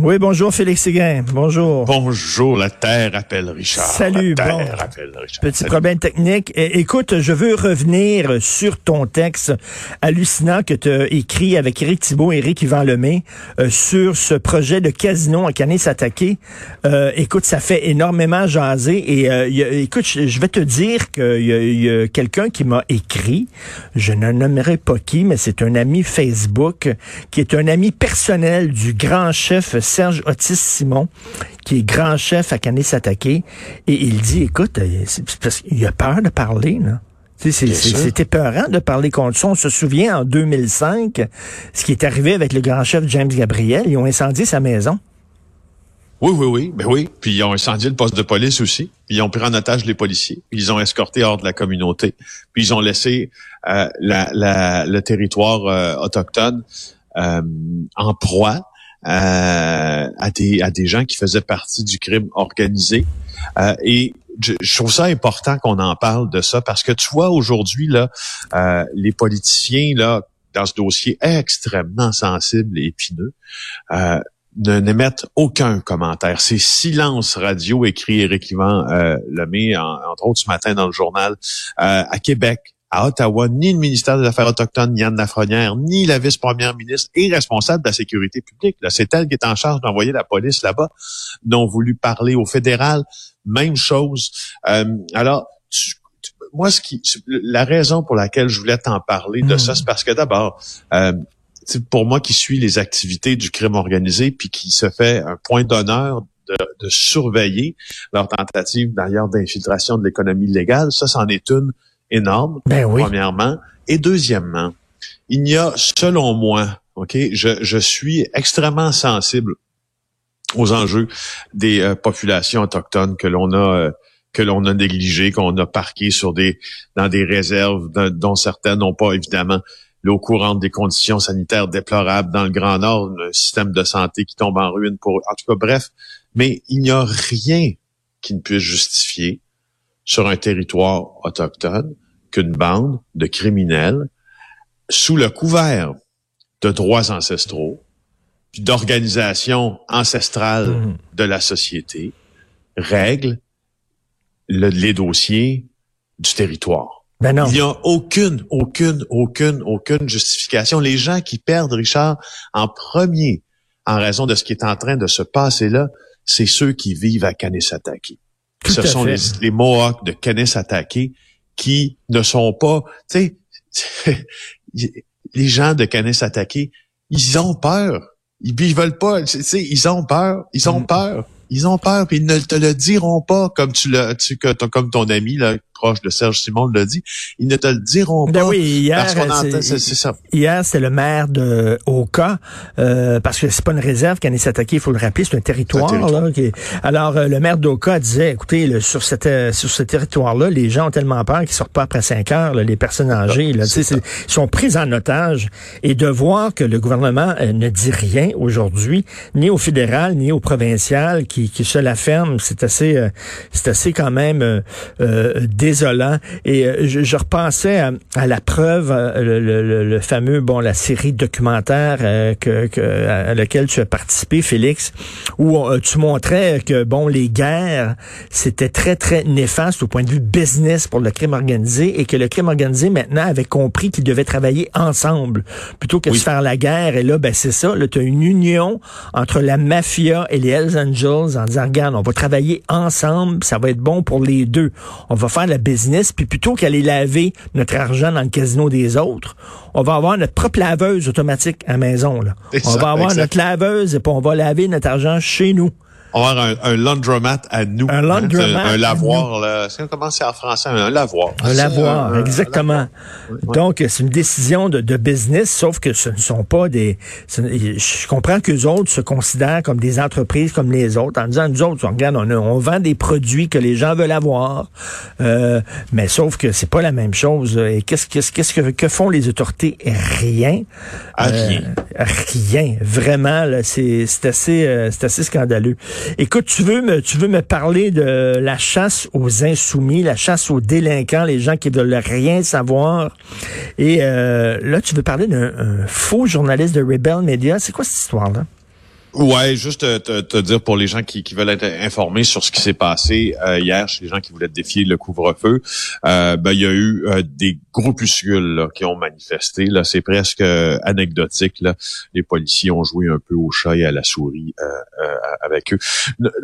Oui, bonjour Félix Séguin. Bonjour. Bonjour, la Terre appelle Richard. Salut, la bon. Terre appelle Richard. Petit Salut. problème technique. É- écoute, je veux revenir sur ton texte hallucinant que tu as écrit avec Éric Thibault et Éric Yvan Lemay euh, sur ce projet de casino à Canet-Sataké. Euh, écoute, ça fait énormément jaser et euh, il y a- écoute, je vais te dire qu'il y a, il y a quelqu'un qui m'a écrit, je ne nommerai pas qui, mais c'est un ami Facebook qui est un ami personnel du grand chef Serge Otis Simon, qui est grand chef à Canet-Sataké, et il dit, écoute, euh, parce qu'il a peur de parler, là. C'est épeurant de parler contre ça. On se souvient en 2005, ce qui est arrivé avec le grand chef James Gabriel. Ils ont incendié sa maison. Oui, oui, oui, ben oui. Puis ils ont incendié le poste de police aussi. Puis ils ont pris en otage les policiers. Puis ils ont escorté hors de la communauté. Puis ils ont laissé euh, la, la- le territoire euh, autochtone euh, en proie euh, à des à des gens qui faisaient partie du crime organisé. Euh, et je, je trouve ça important qu'on en parle de ça parce que tu vois aujourd'hui là, euh, les politiciens là dans ce dossier extrêmement sensible et épineux. Euh, ne n'émettent aucun commentaire. C'est silence radio, écrit Éric Yvan euh, Lemay, en- entre autres ce matin dans le journal. Euh, à Québec, à Ottawa, ni le ministère des Affaires autochtones, Yann Lafrenière, ni la vice-première ministre et responsable de la sécurité publique, c'est elle qui est en charge d'envoyer la police là-bas, n'ont voulu parler au fédéral. Même chose. Euh, alors, tu- tu- moi, ce qui, la raison pour laquelle je voulais t'en parler de ça, c'est parce que d'abord, euh, pour moi qui suis les activités du crime organisé, puis qui se fait un point d'honneur de, de surveiller leur tentative d'ailleurs d'infiltration de l'économie légale, ça, c'en est une énorme, Ben oui. premièrement. Et deuxièmement, il y a, selon moi, OK, je, je suis extrêmement sensible aux enjeux des euh, populations autochtones que l'on a euh, que l'on a négligées, qu'on a parquées sur des dans des réserves dont- dont certaines n'ont pas évidemment l'eau courante des conditions sanitaires déplorables dans le Grand Nord, un système de santé qui tombe en ruine pour en tout cas bref, mais il n'y a rien qui ne puisse justifier sur un territoire autochtone qu'une bande de criminels sous le couvert de droits ancestraux puis d'organisations ancestrales Mhm. de la société règle le- les dossiers du territoire. Ben non. Il n'y a aucune, aucune, aucune, aucune justification. Les gens qui perdent, Richard, en premier, en raison de ce qui est en train de se passer là, c'est ceux qui vivent à Kanesatake. Tout Ce sont les, les Mohawks de Kanesatake qui ne sont pas, tu sais, les gens de Kanesatake, ils ont peur. Ils, ils veulent pas, tu sais, ils ont peur, ils ont Mm. peur. Ils ont peur, puis ils ne te le diront pas comme tu le, tu, comme ton ami là, proche de Serge Simon l'a dit. Ils ne te le diront Ben pas. oui, hier, qu'on c'est- ça. Hier, c'est le maire de Oka, euh, parce que c'est pas une réserve qu'elle s'attaquer, il faut le rappeler, c'est un territoire. C'est un territoire. Là, qui est- Alors, euh, le maire d'Oka disait, écoutez, le- sur, cette, euh, sur ce territoire-là, les gens ont tellement peur qu'ils sortent pas après 5 heures, là, les personnes âgées. Là, sont prises en otage. Et de voir que le gouvernement euh, ne dit rien aujourd'hui, ni au fédéral, ni au provincial, qui, qui se la ferme, c'est assez, euh, c'est assez quand même euh, euh, désolant. Et euh, je, je repensais à, à la preuve, euh, le, le- le- le fameux, bon, la série documentaire euh, que, que- à laquelle tu as participé, Félix, où euh, tu montrais que, bon, les guerres, c'était très, très néfaste au point de vue business pour le crime organisé et que le crime organisé, maintenant, avait compris qu'il devait travailler ensemble plutôt que de se faire la guerre. Et là, ben, c'est ça, tu as une union entre la mafia et les Hells Angels en disant, regarde, on va travailler ensemble, ça va être bon pour les deux. On va faire la business, puis plutôt qu'aller laver notre argent dans le casino des autres, on va avoir notre propre laveuse automatique à la maison. Là. On ça, va avoir exact. notre laveuse et puis on va laver notre argent chez nous. On va avoir un, un laundromat à nous. Un laundromat Hein, à Un lavoir, là. Comment c'est en français? Un lavoir. Un lavoir, un- un exactement. lavoir. Donc, c'est une décision de, de business, sauf que ce ne sont pas des... ce je comprends qu'eux autres se considèrent comme des entreprises comme les autres, en disant, nous autres, on, regarde, on, a- on vend des produits que les gens veulent avoir, euh, mais sauf que c'est pas la même chose. Et qu'est-ce qu'est-ce qu'est-ce que, que font les autorités? Rien. Ah, rien. Euh, rien. Vraiment, là, c'est c'est assez, euh, c'est assez scandaleux. Écoute, tu veux me, tu veux me parler de la chasse aux insoumis, la chasse aux délinquants, les gens qui veulent rien savoir. Et euh, là, tu veux parler d'un faux journaliste de Rebel Media. C'est quoi cette histoire-là? Ouais, juste te, te, dire pour les gens qui, qui, veulent être informés sur ce qui s'est passé euh, hier chez les gens qui voulaient défier le couvre-feu, euh, ben, il y a eu euh, des groupuscules qui ont manifesté. Là, c'est presque anecdotique. Là. Les policiers ont joué un peu au chat et à la souris avec eux.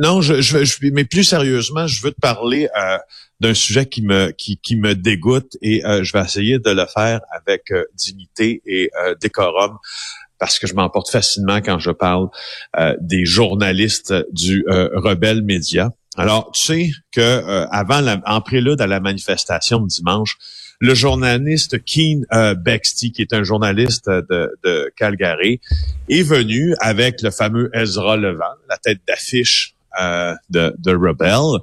Non, je, je, mais plus sérieusement, je veux te parler d'un sujet qui me qui, qui me dégoûte et je vais essayer de le faire avec dignité et décorum parce que je m'emporte facilement quand je parle euh, des journalistes du euh, Rebelle Média. Alors, tu sais que euh, avant, la, en prélude à la manifestation de dimanche, le journaliste Keen euh, Bexty, qui est un journaliste de, de, Calgary, est venu avec le fameux Ezra Levant, la tête d'affiche euh, de, de Rebel,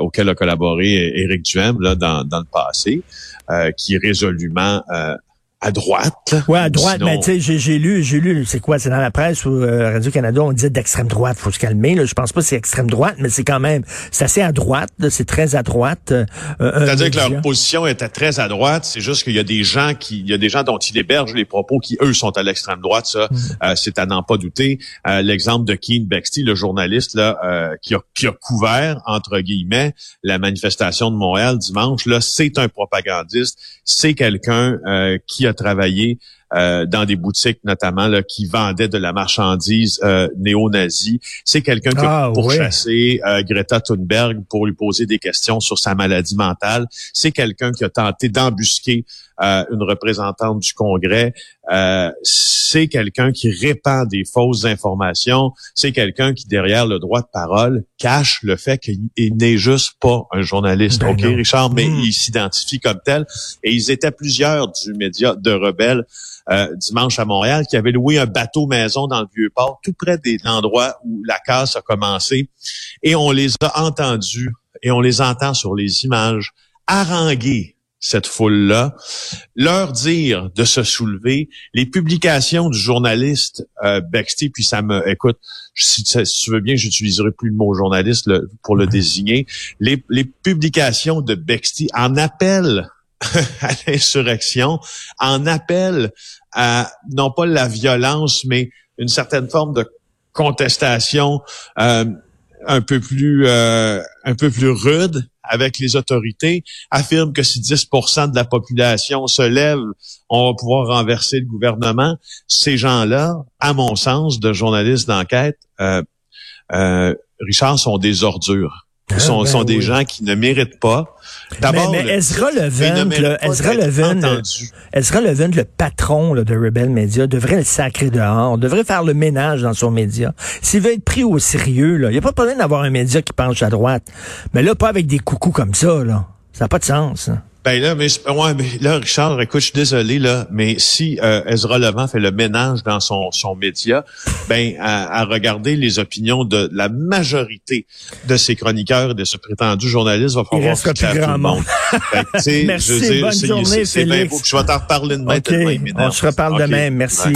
auquel a collaboré Éric Duhem là, dans, dans le passé, qui est résolument à droite. Ouais, à droite, mais tu sais, j'ai lu, j'ai lu, c'est quoi, c'est dans la presse ou euh, Radio-Canada, on dit d'extrême droite, faut se calmer, là. Je pense pas que c'est extrême droite, mais c'est quand même, c'est assez à droite, c'est très à droite. Euh, C'est-à-dire que leur position était très à droite, c'est juste qu'il y a des gens qui, il y a des gens dont il héberge les propos qui, eux, sont à l'extrême droite, ça, mm. euh, c'est à n'en pas douter. Euh, l'exemple de Keane Bexty, le journaliste, là, qui a, qui a couvert, entre guillemets, la manifestation de Montréal dimanche, là, c'est un propagandiste, c'est quelqu'un qui a travaillé euh, dans des boutiques notamment là, qui vendaient de la marchandise euh, néo-nazie. C'est quelqu'un qui a ah, pourchassé euh, Greta Thunberg pour lui poser des questions sur sa maladie mentale. C'est quelqu'un qui a tenté d'embusquer euh, une représentante du Congrès. Euh, c'est quelqu'un qui répand des fausses informations. C'est quelqu'un qui, derrière le droit de parole, cache le fait qu'il n'est juste pas un journaliste. Ben OK, Richard, mais hmm. il s'identifie comme tel. Et ils étaient plusieurs du média de rebelles euh, dimanche à Montréal qui avaient loué un bateau maison dans le Vieux-Port, tout près de l'endroit où la casse a commencé. Et on les a entendus et on les entend sur les images haranguer cette foule-là, leur dire de se soulever, les publications du journaliste euh, Bexty, puis ça me, écoute, si, tu veux bien, j'utiliserai plus le mot journaliste pour le désigner, les, les publications de Bexty en appel à l'insurrection, en appel à non pas la violence, mais une certaine forme de contestation euh, un peu plus euh, un peu plus rude avec les autorités, affirme que si 10% de la population se lève, on va pouvoir renverser le gouvernement. Ces gens-là, à mon sens, de journalistes d'enquête, euh, euh, Richard, sont des ordures. Ah, sont, ben sont des gens qui ne méritent pas. D'abord, mais, mais Ezra Levin, Ezra Levin, Ezra Levin, le patron là, de Rebel Media, devrait le sacrer dehors, devrait faire le ménage dans son média. S'il veut être pris au sérieux, là, il n'y a pas besoin d'avoir un média qui penche à droite. Mais là, pas avec des coucous comme ça, là. Ça n'a pas de sens. Hein. Ben là, mais, ouais, mais là, Richard, écoute, je suis désolé, là, mais si euh, Ezra Levant fait le ménage dans son, son média, ben à, regarder les opinions de la majorité de ses chroniqueurs et de ce prétendu journaliste, va falloir Il plus grand monde. Merci, bonne journée, Félix. je vais t'en reparler demain. Okay. on se reparle demain. Merci.